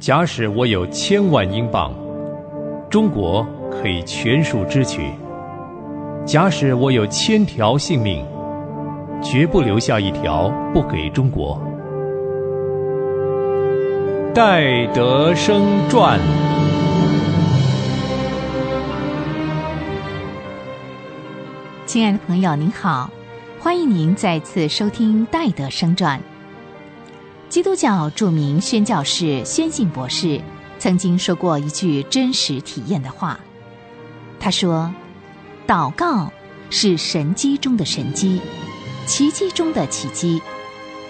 假使我有千万英镑，中国可以全数支取；假使我有千条性命，绝不留下一条不给中国。戴德生传。亲爱的朋友，您好，欢迎您再次收听《戴德生传》。基督教著名宣教士宣信博士曾经说过一句真实体验的话。他说：“祷告是神机中的神机，奇迹中的奇迹，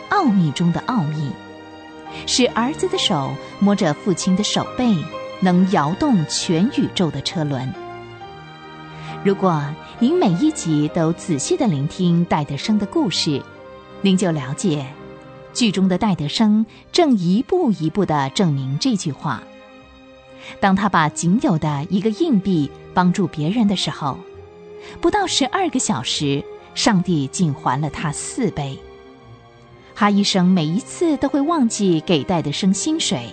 奥秘中的奥秘，是儿子的手摸着父亲的手背，能摇动全宇宙的车轮。”如果您每一集都仔细的聆听戴德生的故事，您就了解。剧中的戴德生正一步一步地证明这句话。当他把仅有的一个硬币帮助别人的时候，不到十二个小时，上帝竟还了他四倍。哈医生每一次都会忘记给戴德生薪水，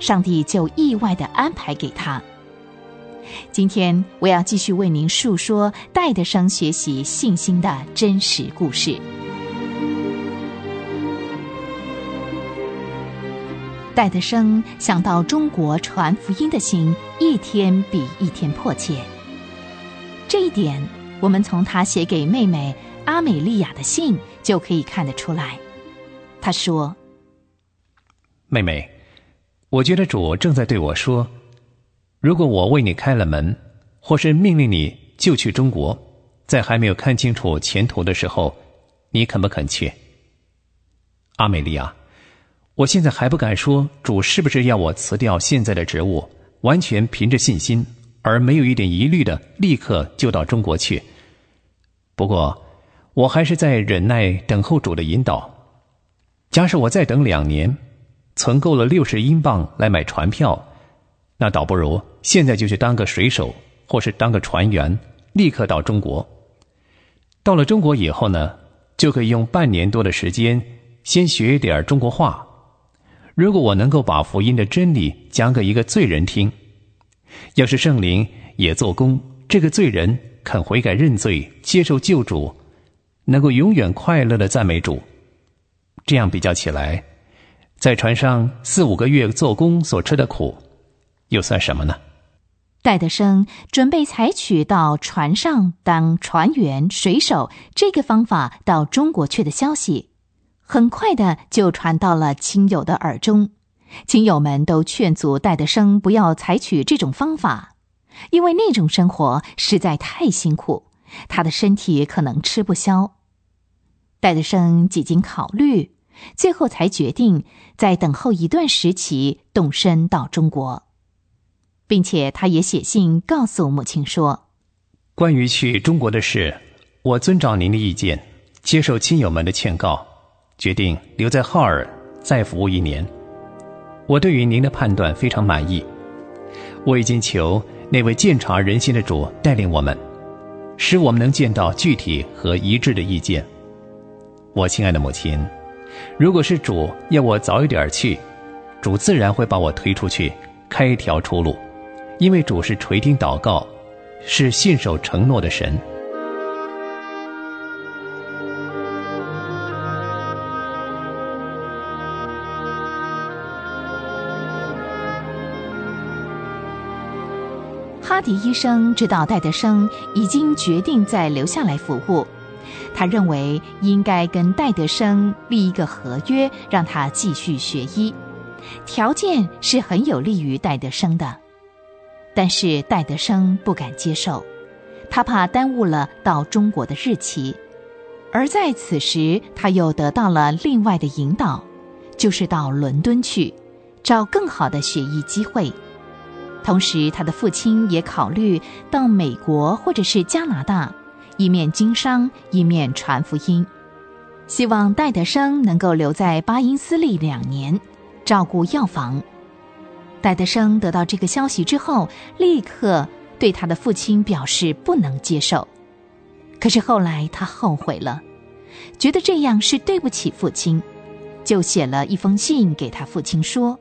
上帝就意外地安排给他。今天我要继续为您述说戴德生学习信心的真实故事。戴德生想到中国传福音的心一天比一天迫切。这一点，我们从他写给妹妹阿美利亚的信就可以看得出来。他说：“妹妹，我觉得主正在对我说，如果我为你开了门，或是命令你就去中国，在还没有看清楚前途的时候，你肯不肯去？”阿美利亚。我现在还不敢说主是不是要我辞掉现在的职务，完全凭着信心，而没有一点疑虑的立刻就到中国去。不过，我还是在忍耐等候主的引导。假使我再等两年，存够了六十英镑来买船票，那倒不如现在就去当个水手，或是当个船员，立刻到中国。到了中国以后呢，就可以用半年多的时间，先学一点中国话。如果我能够把福音的真理讲给一个罪人听，要是圣灵也做工，这个罪人肯悔改认罪，接受救主，能够永远快乐的赞美主，这样比较起来，在船上四五个月做工所吃的苦，又算什么呢？戴德生准备采取到船上当船员、水手这个方法到中国去的消息。很快的就传到了亲友的耳中，亲友们都劝阻戴德生不要采取这种方法，因为那种生活实在太辛苦，他的身体可能吃不消。戴德生几经考虑，最后才决定在等候一段时期动身到中国，并且他也写信告诉母亲说：“关于去中国的事，我遵照您的意见，接受亲友们的劝告。”决定留在浩尔再服务一年。我对于您的判断非常满意。我已经求那位鉴察人心的主带领我们，使我们能见到具体和一致的意见。我亲爱的母亲，如果是主要我早一点去，主自然会把我推出去，开一条出路，因为主是垂听祷告，是信守承诺的神。巴迪医生知道戴德生已经决定再留下来服务，他认为应该跟戴德生立一个合约，让他继续学医，条件是很有利于戴德生的。但是戴德生不敢接受，他怕耽误了到中国的日期。而在此时，他又得到了另外的引导，就是到伦敦去，找更好的学医机会。同时，他的父亲也考虑到美国或者是加拿大，一面经商，一面传福音，希望戴德生能够留在巴音斯利两年，照顾药房。戴德生得到这个消息之后，立刻对他的父亲表示不能接受。可是后来他后悔了，觉得这样是对不起父亲，就写了一封信给他父亲说。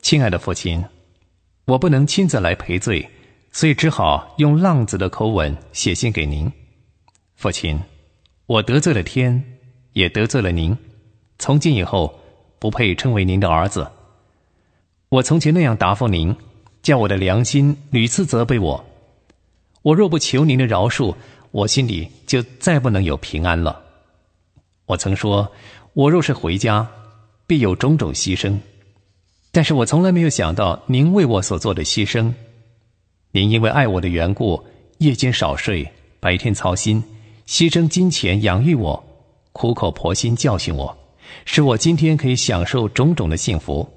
亲爱的父亲，我不能亲自来赔罪，所以只好用浪子的口吻写信给您。父亲，我得罪了天，也得罪了您，从今以后不配称为您的儿子。我从前那样答复您，叫我的良心屡次责备我。我若不求您的饶恕，我心里就再不能有平安了。我曾说，我若是回家，必有种种牺牲。但是我从来没有想到您为我所做的牺牲。您因为爱我的缘故，夜间少睡，白天操心，牺牲金钱养育我，苦口婆心教训我，使我今天可以享受种种的幸福。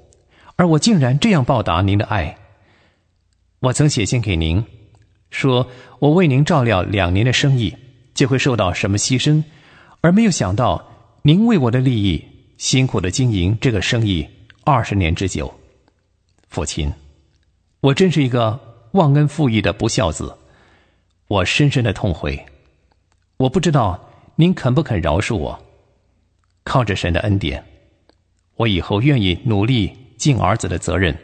而我竟然这样报答您的爱。我曾写信给您，说我为您照料两年的生意，就会受到什么牺牲，而没有想到您为我的利益辛苦的经营这个生意。二十年之久，父亲，我真是一个忘恩负义的不孝子，我深深的痛悔。我不知道您肯不肯饶恕我。靠着神的恩典，我以后愿意努力尽儿子的责任。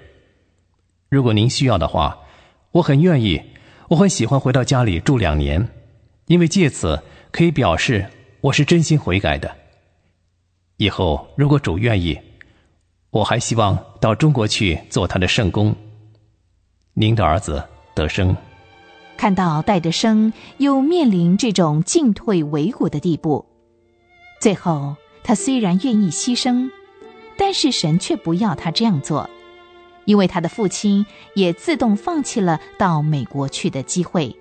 如果您需要的话，我很愿意，我很喜欢回到家里住两年，因为借此可以表示我是真心悔改的。以后如果主愿意。我还希望到中国去做他的圣公。您的儿子德生，看到戴德生又面临这种进退维谷的地步，最后他虽然愿意牺牲，但是神却不要他这样做，因为他的父亲也自动放弃了到美国去的机会。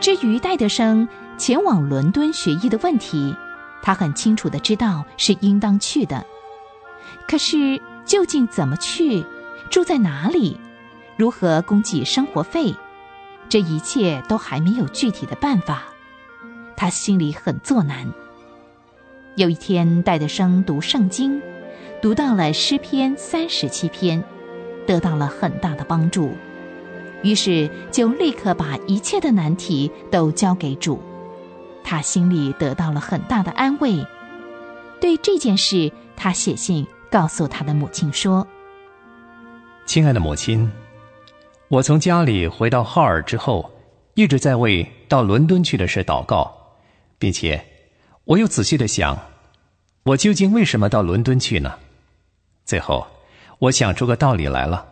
至于戴德生，前往伦敦学医的问题，他很清楚的知道是应当去的。可是究竟怎么去，住在哪里，如何供给生活费，这一切都还没有具体的办法。他心里很作难。有一天，戴德生读圣经，读到了诗篇三十七篇，得到了很大的帮助，于是就立刻把一切的难题都交给主。他心里得到了很大的安慰。对这件事，他写信告诉他的母亲说：“亲爱的母亲，我从家里回到哈尔之后，一直在为到伦敦去的事祷告，并且我又仔细的想，我究竟为什么到伦敦去呢？最后，我想出个道理来了，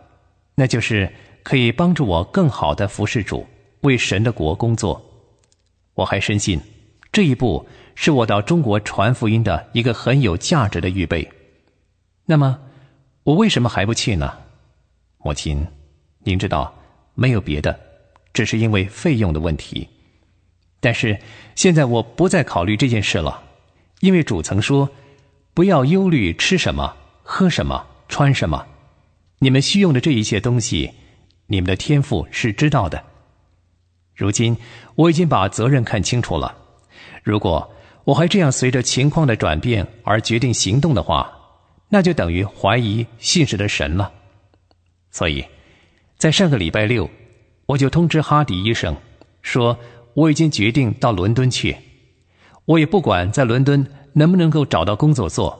那就是可以帮助我更好的服侍主，为神的国工作。我还深信。”这一步是我到中国传福音的一个很有价值的预备。那么，我为什么还不去呢？母亲，您知道，没有别的，只是因为费用的问题。但是现在我不再考虑这件事了，因为主曾说：“不要忧虑吃什么、喝什么、穿什么。你们需用的这一切东西，你们的天赋是知道的。如今我已经把责任看清楚了。”如果我还这样随着情况的转变而决定行动的话，那就等于怀疑信使的神了。所以，在上个礼拜六，我就通知哈迪医生，说我已经决定到伦敦去。我也不管在伦敦能不能够找到工作做，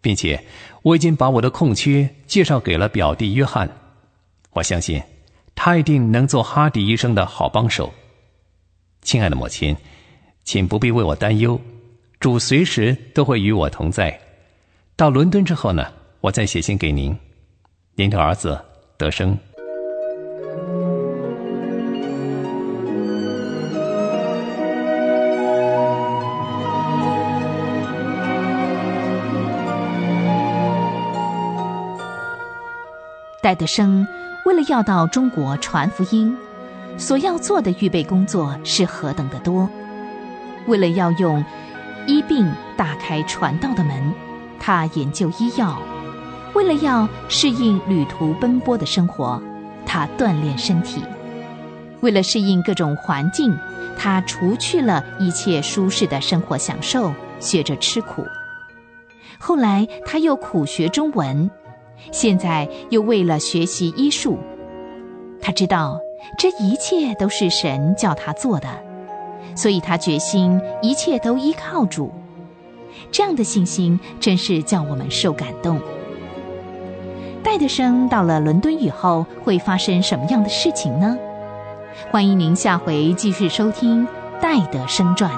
并且我已经把我的空缺介绍给了表弟约翰。我相信，他一定能做哈迪医生的好帮手。亲爱的母亲。请不必为我担忧，主随时都会与我同在。到伦敦之后呢，我再写信给您。您的儿子德生。戴德生为了要到中国传福音，所要做的预备工作是何等的多。为了要用医病打开传道的门，他研究医药；为了要适应旅途奔波的生活，他锻炼身体；为了适应各种环境，他除去了一切舒适的生活享受，学着吃苦。后来他又苦学中文，现在又为了学习医术。他知道这一切都是神叫他做的。所以他决心一切都依靠主，这样的信心真是叫我们受感动。戴德生到了伦敦以后会发生什么样的事情呢？欢迎您下回继续收听《戴德生传》。